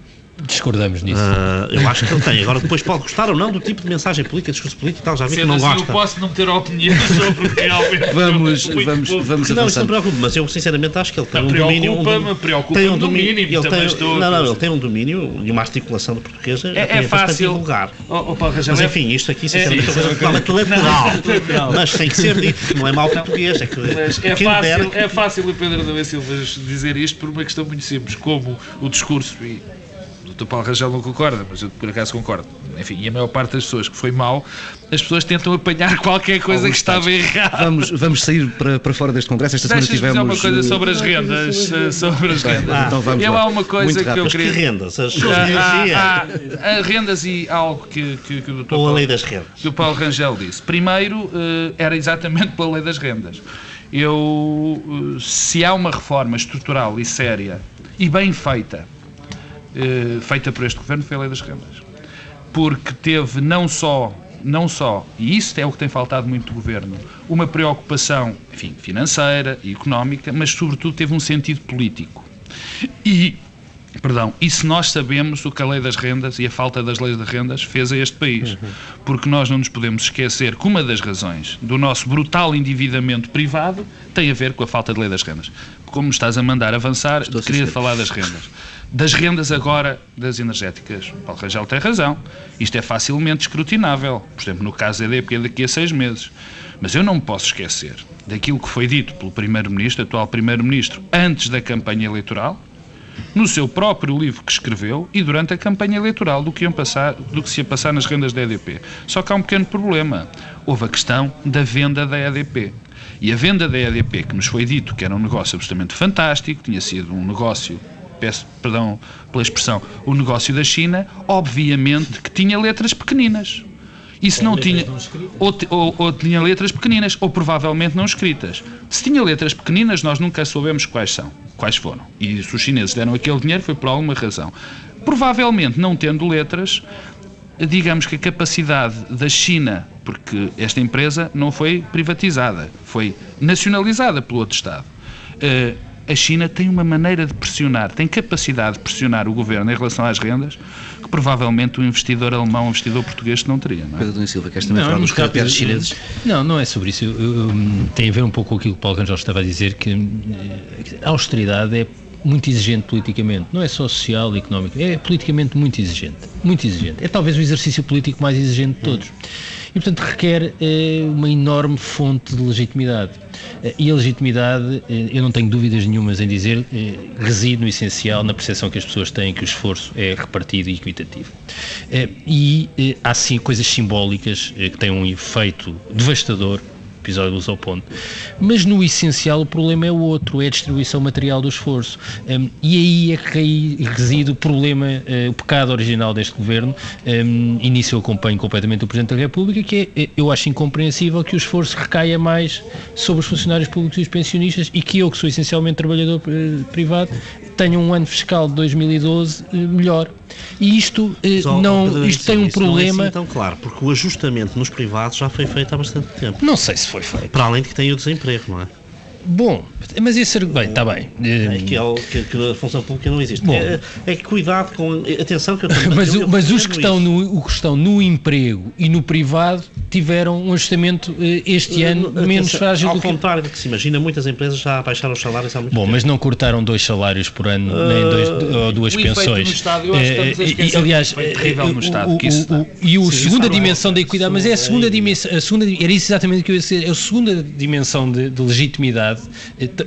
Discordamos nisso. Uh, eu acho que ele tem. Agora, depois pode gostar ou não do tipo de mensagem política, discurso político e tal. Já vi Sendo que não assim, gosta. Eu posso não ter opinião sobre o que realmente. <laughs> vamos, vamos, vamos Não, isso não preocupa, mas eu sinceramente acho que ele tem um domínio. Um, preocupa tem um domínio. Ele tem, estou, não, não, ele tem um domínio e uma articulação de português é, é, é fácil. vulgar. Oh, oh, Paulo, mas enfim, isto aqui sinceramente é, é totalmente eleitoral. <laughs> Mas tem que ser dito, não é mal português. É, que, mas é, fácil, é fácil o Pedro Adão Silva dizer isto por uma questão muito simples, como o discurso e o Paulo Rangel não concorda, mas eu por acaso concordo. Enfim, e a maior parte das pessoas que foi mal, as pessoas tentam apanhar <laughs> qualquer coisa Alguns que estava errada. Vamos, vamos sair para, para fora deste congresso. Esta semana tivemos. dizer uma coisa sobre as rendas. Sobre as rendas. Ah, então vamos eu lá. há uma coisa que eu queria. Que rendas? As ah, ah, ah, rendas e algo que, que, que o Dr. Ou a lei das rendas. Que o Paulo Rangel disse. Primeiro, eh, era exatamente <laughs> pela lei das rendas. Eu, eh, se há uma reforma estrutural e séria e bem feita eh, feita por este governo foi a lei das rendas. Porque teve não só, não só, e isso é o que tem faltado muito do governo, uma preocupação, enfim, financeira e económica, mas sobretudo teve um sentido político. E Perdão, e se nós sabemos o que a lei das rendas e a falta das leis das rendas fez a este país? Uhum. Porque nós não nos podemos esquecer que uma das razões do nosso brutal endividamento privado tem a ver com a falta de lei das rendas. Como estás a mandar avançar, Estou queria falar das rendas. Das rendas agora das energéticas. Paulo Rangel tem razão. Isto é facilmente escrutinável. Por exemplo, no caso da EDP daqui a seis meses. Mas eu não me posso esquecer daquilo que foi dito pelo Primeiro-Ministro, atual Primeiro-Ministro, antes da campanha eleitoral, no seu próprio livro que escreveu e durante a campanha eleitoral do que, iam passar, do que se ia passar nas rendas da EDP. Só que há um pequeno problema. Houve a questão da venda da EDP. E a venda da EDP, que nos foi dito que era um negócio absolutamente fantástico, tinha sido um negócio peço perdão pela expressão, o negócio da China, obviamente que tinha letras pequeninas. E se não tinha. Ou, ou, ou, tinha letras pequeninas, ou provavelmente não escritas. Se tinha letras pequeninas, nós nunca soubemos quais são, quais foram. E se os chineses deram aquele dinheiro, foi por alguma razão. Provavelmente, não tendo letras, digamos que a capacidade da China, porque esta empresa não foi privatizada, foi nacionalizada pelo outro Estado. Uh, a China tem uma maneira de pressionar, tem capacidade de pressionar o governo em relação às rendas que provavelmente o investidor alemão, o investidor português não teria. Não é? Pedro Silva, queres também não, falar dos caracteres chineses? Não, não é sobre isso. Eu, eu, tem a ver um pouco com aquilo que o Paulo Rangel estava a dizer, que eh, a austeridade é muito exigente politicamente, não é só social e económico, é politicamente muito exigente, muito exigente. É talvez o exercício político mais exigente de todos. E, portanto, requer eh, uma enorme fonte de legitimidade. Eh, e a legitimidade, eh, eu não tenho dúvidas nenhumas em dizer, eh, reside no essencial na percepção que as pessoas têm que o esforço é repartido e equitativo. E há sim coisas simbólicas que têm um efeito devastador episódio do Usoponte. Mas no essencial o problema é o outro, é a distribuição material do esforço. Um, e aí é que reside o problema, uh, o pecado original deste governo. Um, início eu acompanho completamente o Presidente da República, que é, eu acho incompreensível que o esforço recaia mais sobre os funcionários públicos e os pensionistas e que eu, que sou essencialmente trabalhador uh, privado, tenha um ano fiscal de 2012 uh, melhor. E isto, eh, não, isto tem um problema. Não é assim tão claro, porque o ajustamento nos privados já foi feito há bastante tempo. Não sei se foi feito. Para além de que tem o desemprego, não é? Bom, mas esse bem, está bem. É que, é o, que, que, a função pública não existe. Bom, é, é que cuidado com. Atenção que eu estou Mas, eu, mas os que estão, no, o que estão no emprego e no privado tiveram um ajustamento eh, este ano atenção, menos frágil ao do que. Ao contrário do que se imagina, muitas empresas já baixaram os salários há muito Bom, tempo. mas não cortaram dois salários por ano, uh, nem dois, ou duas o pensões. No Estado, eu acho que e, aliás, foi terrível no Estado. O, o, o, e a segunda dimensão da equidade, mas é a segunda dimensão, a segunda, era isso exatamente o que eu ia dizer, é a segunda dimensão de, de legitimidade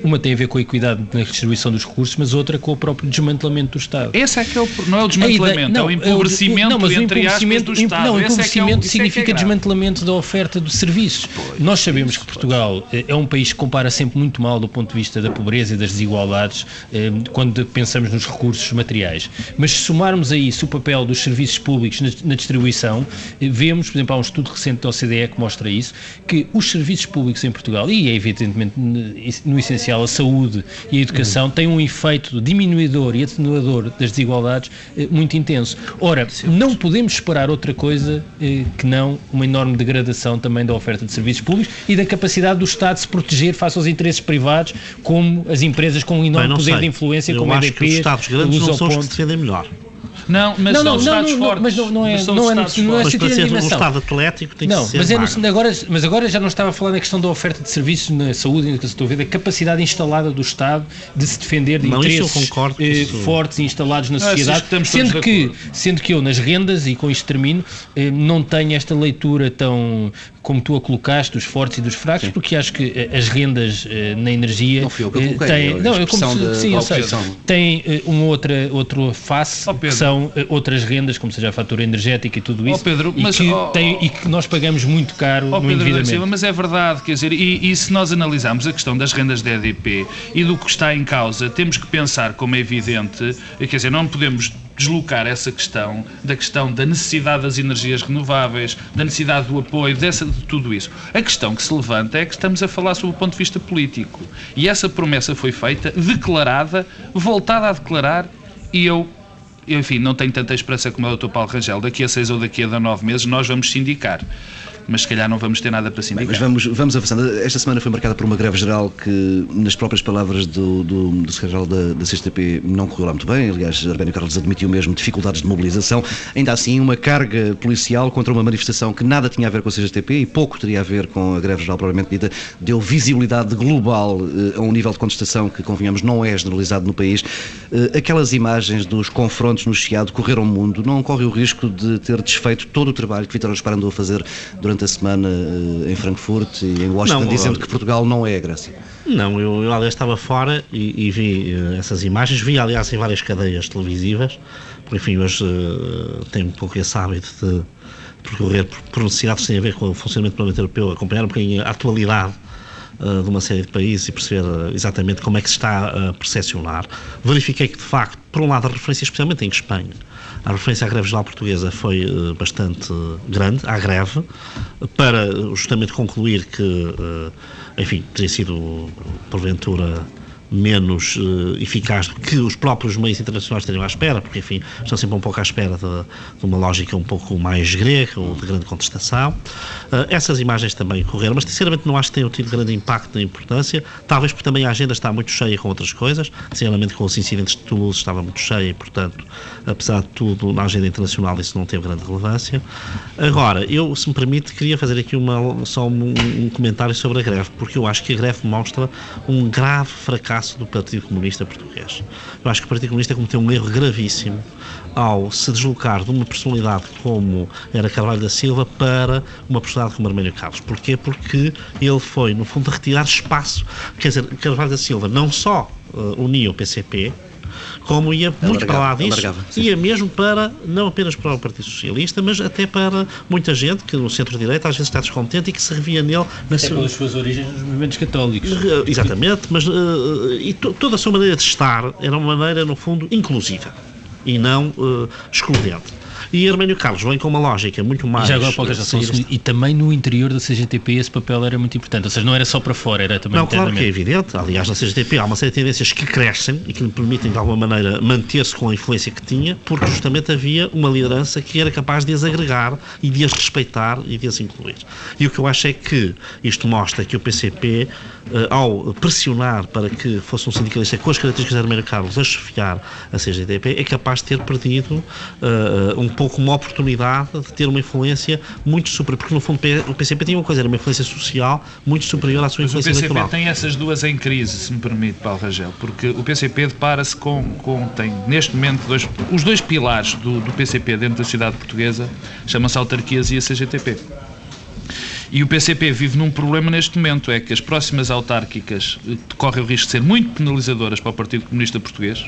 uma tem a ver com a equidade na distribuição dos recursos, mas outra com o próprio desmantelamento do Estado. Esse é que é o, não é o desmantelamento, ideia, não, é o empobrecimento não, mas entre aspas do Estado. Não, o empobrecimento é, é significa é desmantelamento da oferta de serviços. Pois, Nós sabemos que Portugal eh, é um país que compara sempre muito mal do ponto de vista da pobreza e das desigualdades eh, quando pensamos nos recursos materiais. Mas se somarmos a isso o papel dos serviços públicos na, distribuição, eh, vemos, por exemplo, há um estudo recente da OCDE que mostra isso, que os serviços públicos em Portugal, e é evidentemente no essencial a saúde e a educação, têm um efeito diminuidor e atenuador das desigualdades eh, muito intenso. Ora, não podemos esperar outra coisa eh, que não uma enorme degradação também da oferta de serviços públicos e da capacidade do Estado de se proteger face aos interesses privados, como as empresas com um enorme Bem, poder sei. de influência, Eu como a EDP, que os Estados grandes não são os que defendem melhor. Não, mas não, não, são não, Estados não, fortes. Mas não, não é, não, não é, não é mas para ser um Estado atlético tem não, que ser mas, é no, agora, mas agora já não estava a falar na questão da oferta de serviços na saúde e na estou a ver, da capacidade instalada do Estado de se defender de não, interesses concordo, eh, fortes e instalados na sociedade, sendo, que, sendo que eu nas rendas, e com isto termino, eh, não tenho esta leitura tão como tu a colocaste, dos fortes e dos fracos, sim. porque acho que eh, as rendas eh, na energia não fui eu que coloquei, têm, não, eu como sim, eu sei, tem eh, uma outra, outra face, oh, que são outras rendas, como seja a fatura energética e tudo isso, oh, Pedro, e, mas, que oh, tem, e que nós pagamos muito caro oh, no Pedro endividamento. mas é verdade, quer dizer, e, e, se nós analisarmos a questão das rendas da EDP e do que está em causa, temos que pensar, como é evidente, quer dizer, não podemos deslocar essa questão da questão da necessidade das energias renováveis, da necessidade do apoio, dessa, de tudo isso. A questão que se levanta é que estamos a falar sob o ponto de vista político. E essa promessa foi feita, declarada, voltada a declarar, e eu enfim, não tenho tanta esperança como o Dr. Paulo Rangel, daqui a seis ou daqui a nove meses nós vamos sindicar mas se calhar não vamos ter nada para. Bem, mas vamos, vamos avançando. Esta semana foi marcada por uma greve geral que, nas próprias palavras do, do, do secretário da, da CSTP, não correu lá muito bem. Aliás, Arbénio Carlos admitiu mesmo dificuldades de mobilização. Ainda assim, uma carga policial contra uma manifestação que nada tinha a ver com a CSTP e pouco teria a ver com a greve geral propriamente dita, deu visibilidade global uh, a um nível de contestação que, convenhamos, não é generalizado no país. Uh, aquelas imagens dos confrontos no Chiado correram o mundo. Não corre o risco de ter desfeito todo o trabalho que Vítor Ospar andou a fazer durante durante a semana eh, em Frankfurt e em Washington, não, dizendo que Portugal não é a Grécia. Não, eu, eu aliás estava fora e, e vi uh, essas imagens, vi aliás em várias cadeias televisivas, porque enfim, hoje uh, tenho um pouco esse hábito de percorrer por, que têm a ver com o funcionamento do Parlamento Europeu, acompanhar um bocadinho a atualidade de uma série de países e perceber uh, exatamente como é que se está a percepcionar. Verifiquei que, de facto, por um lado, a referência, especialmente em Espanha, a referência à greve geral portuguesa foi bastante grande, à greve, para justamente concluir que, enfim, teria sido, porventura, menos uh, eficaz que os próprios meios internacionais estariam à espera, porque, enfim, estão sempre um pouco à espera de, de uma lógica um pouco mais grega ou de grande contestação. Uh, essas imagens também correram, mas, sinceramente, não acho que tenham tido grande impacto na importância, talvez porque também a agenda está muito cheia com outras coisas, sinceramente com os incidentes de Toulouse estava muito cheia e, portanto, apesar de tudo, na agenda internacional isso não teve grande relevância. Agora, eu, se me permite, queria fazer aqui uma, só um, um comentário sobre a greve, porque eu acho que a greve mostra um grave fracasso fracasso do Partido Comunista Português. Eu acho que o Partido Comunista cometeu um erro gravíssimo ao se deslocar de uma personalidade como era Carvalho da Silva para uma personalidade como Arménio Carlos. Porquê? Porque ele foi, no fundo, retirar espaço. Quer dizer, Carvalho da Silva não só uh, unia o PCP, como ia muito para lá disso, ia mesmo para, não apenas para o Partido Socialista, mas até para muita gente que no centro-direita às vezes está descontente e que se revia nele na até pelas suas origens nos movimentos católicos. Exatamente, mas uh, e toda a sua maneira de estar era uma maneira, no fundo, inclusiva e não uh, excludente. E Arménio Carlos vem com uma lógica muito mais. E já agora, Paulo, já e também no interior da CGTP esse papel era muito importante, ou seja, não era só para fora, era também Não, claro que é evidente. Aliás, na CGTP há uma série de tendências que crescem e que lhe permitem, de alguma maneira, manter-se com a influência que tinha, porque justamente havia uma liderança que era capaz de as agregar e de as respeitar e de as incluir. E o que eu acho é que isto mostra que o PCP, eh, ao pressionar para que fosse um sindicalista com as características de Arménio Carlos a chefiar a CGTP, é capaz de ter perdido uh, um pouco pouco uma oportunidade de ter uma influência muito superior, porque no fundo o PCP tinha uma coisa, era uma influência social muito superior à sua influência eleitoral. o PCP tem essas duas em crise, se me permite, Paulo Rangel, porque o PCP depara-se com, com, tem neste momento dois, os dois pilares do, do PCP dentro da sociedade portuguesa, chama-se autarquias e a CGTP. E o PCP vive num problema neste momento, é que as próximas autárquicas eh, correm o risco de ser muito penalizadoras para o Partido Comunista Português,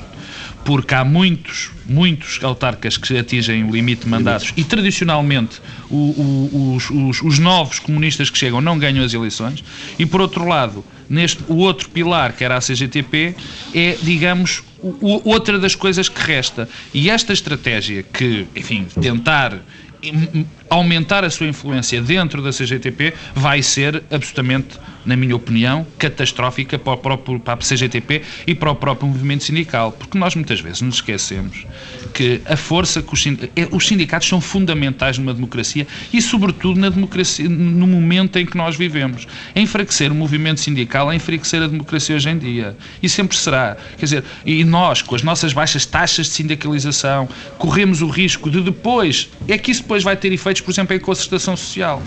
porque há muitos, muitos autarcas que atingem o limite de mandatos e tradicionalmente o, o, os, os, os, novos comunistas que chegam não ganham as eleições e por outro lado, neste, o outro pilar que era a CGTP é, digamos, o, outra das coisas que resta. E esta estratégia que, enfim, tentar aumentar a sua influência dentro da CGTP vai ser absolutamente, na minha opinião, catastrófica para, próprio, para a CGTP e para o próprio movimento sindical, porque nós muitas vezes nos esquecemos que a força que os, é, os sindicatos são fundamentais numa democracia e, sobretudo, na democracia, no momento em que nós vivemos. Enfraquecer o movimento sindical é enfraquecer a democracia hoje em dia. E sempre será. Quer dizer, e nós, com as nossas baixas taxas de sindicalização, corremos o risco de depois, é que isso depois vai ter efeitos por exemplo, em concertação social.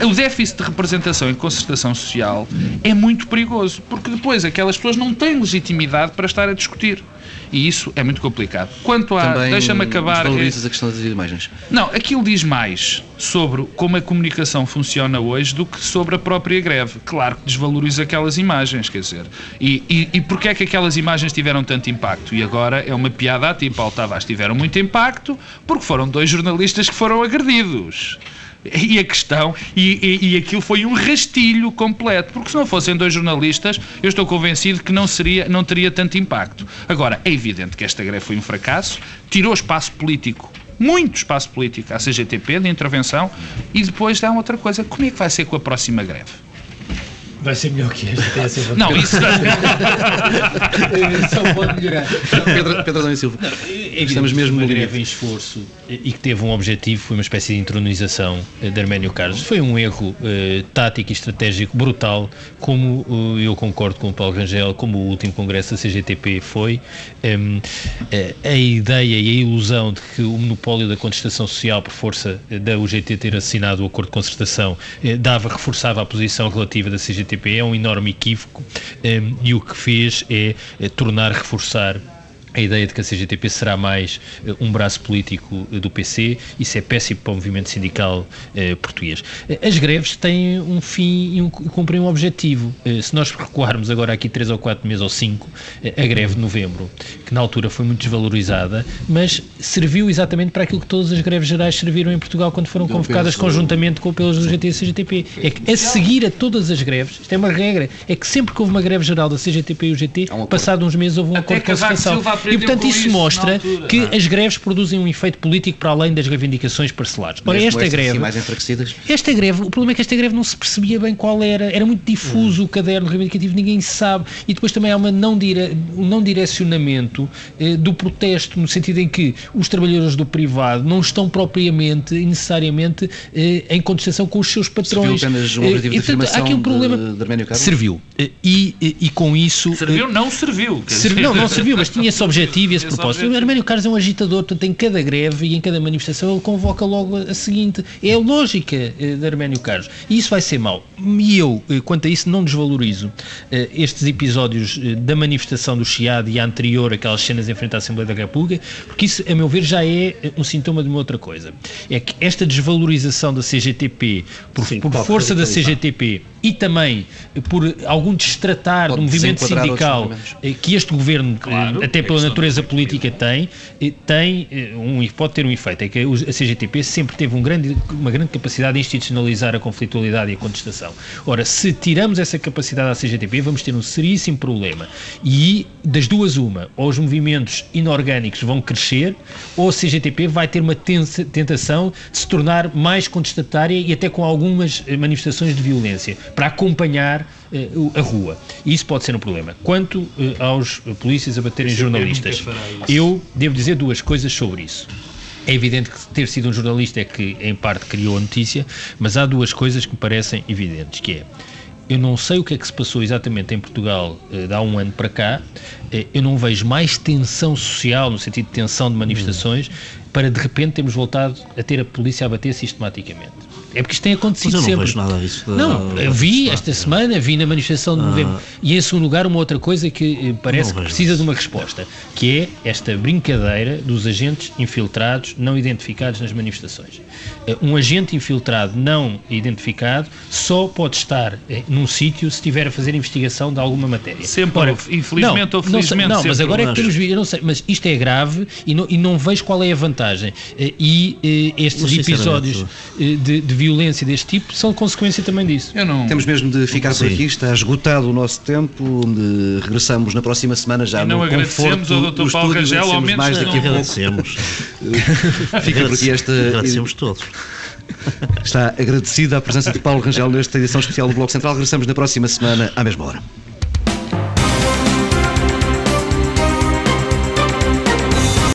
O déficit de representação em concertação social é muito perigoso, porque depois aquelas pessoas não têm legitimidade para estar a discutir. E isso é muito complicado. Quanto a. Deixa-me acabar. É, a questão das imagens. Não, aquilo diz mais sobre como a comunicação funciona hoje do que sobre a própria greve. Claro que desvaloriza aquelas imagens, quer dizer. E, e, e porquê é que aquelas imagens tiveram tanto impacto? E agora é uma piada a ti, Paulo Tavares. Tiveram muito impacto porque foram dois jornalistas que foram agredidos. E a questão, e, e, e, aquilo foi um rastilho completo, porque se não fossem dois jornalistas, eu estou convencido que não, seria, não teria tanto impacto. Agora, é evidente que esta greve foi um fracasso, tirou espaço político, muito espaço político à CGTP de intervenção, e depois há outra coisa: como é que vai ser com a próxima greve? Vai ser melhor que esta. Não, isso. Só pode melhorar. Pedro, Pedro Adão Silva. Não, é Estamos mesmo uma greve em esforço e que teve um objetivo, foi uma espécie de entronização eh, de Arménio Carlos. Foi um erro uh, tático e estratégico brutal, como uh, eu concordo com o Paulo Rangel, como o último congresso da CGTP foi. Um, a ideia e a ilusão de que o monopólio da contestação social, por força da UGT ter assinado o acordo de concertação, dava, reforçava a posição relativa da CGTP CTP é um enorme equívoco um, ehm, e o que fez é, é tornar, reforçar a ideia de que a CGTP será mais uh, um braço político uh, do PC, isso é péssimo para o movimento sindical uh, português. As greves têm um fim e um, cumprem um objetivo. se nós recuarmos agora aqui três ou quatro meses ou cinco, a greve de novembro, que na altura foi muito desvalorizada, mas serviu exatamente para aquilo que todas as greves gerais serviram em Portugal quando foram Deu convocadas conjuntamente com pelas do GT e CGTP. É que a seguir a todas as greves, isto é uma regra, é que sempre que houve uma greve geral da CGTP e o GT, um passado uns meses houve um Até acordo de E portanto isso mostra altura, que não é? as greves produzem um efeito político para além das reivindicações parcelares. Ora, esta assim, greve, mais enfraquecidas. esta greve, o problema é que esta greve não se percebia bem qual era, era muito difuso o caderno reivindicativo, ninguém sabe, e depois também há uma não dire, um não direcionamento eh, do protesto, no sentido em que os trabalhadores do privado não estão propriamente e necessariamente eh, em contestação com os seus patrões. Serviu apenas um Eh, objetivo de e, portanto, afirmação aqui um de- problema. de Arménio Carlos? Serviu. Eh, E, e, e com isso. eh, Serviu? Não serviu. quer Servi- dizer- não, não serviu, mas tinha esse objetivo e esse Esse propósito. O objetivo. Arménio Carlos é um agitador, portanto, em cada greve e em cada manifestação ele convoca logo a, seguinte. É a lógica eh, de Arménio Carlos. E isso vai ser mau. E eu, eh, quanto a isso, não desvalorizo eh, estes episódios da manifestação do Chiado e a anterior, aquelas cenas em frente à Assembleia da República, porque isso, a meu ver, já é um sintoma de uma outra coisa. É que esta desvalorização da CGTP por, Sim, por força da. CGTP e também por algum destratar Pode do movimento sindical que este governo, Claro, até é pela natureza política tem, tem eh, um, pode ter um efeito, é que a CGTP sempre teve um grande, uma grande capacidade de institucionalizar a conflitualidade e a contestação. Ora, se tiramos essa capacidade à CGTP, vamos ter um seríssimo problema. E das duas uma, ou os movimentos inorgânicos vão crescer, ou a CGTP vai ter uma tentação de se tornar mais contestatária e até com algumas eh, manifestações de violência, para acompanhar a rua. E isso pode ser um problema. Quanto eh, aos eh, polícias a baterem jornalistas, eu devo dizer duas coisas sobre isso. É evidente que ter sido um jornalista é que, em parte, criou a notícia, mas há duas coisas que me parecem evidentes, que é, eu não sei o que é que se passou exatamente em Portugal eh, de há um ano para cá, eh, eu não vejo mais tensão social, no sentido de tensão de manifestações, para de repente termos voltado a ter a polícia a bater sistematicamente. É porque isto tem Mas acontecido eu não sempre. vejo nada disso. da- Não, da- eu vi da- esta semana, vi na manifestação de novembro. E em segundo lugar, uma outra coisa que eh, parece Não que precisa isso. de uma resposta, que é esta brincadeira dos agentes infiltrados não identificados nas manifestações. Eh, Um agente infiltrado não identificado só pode estar eh, num sítio se estiver a fazer investigação de alguma matéria. Sempre houve, infelizmente ou não sei- felizmente, Não, mas agora é que temos eu não sei, mas isto é grave e não, e não vejo qual é a vantagem. Eh, E eh, estes Mas, episódios eh, de, de violência deste tipo são consequência também disso. Eu não. Temos mesmo de ficar por aqui, está esgotado o nosso tempo. de- regressamos na próxima semana já E não no agradecemos conforto ao Dr. Paulo Rangel, ao agradecemos menos mais que daqui a não- pouco. Agradecemos. <laughs> Fica por aqui esta. Agradecemos todos. Está agradecida a presença de Paulo Rangel nesta edição especial do Bloco Central. Regressamos na próxima semana, à mesma hora.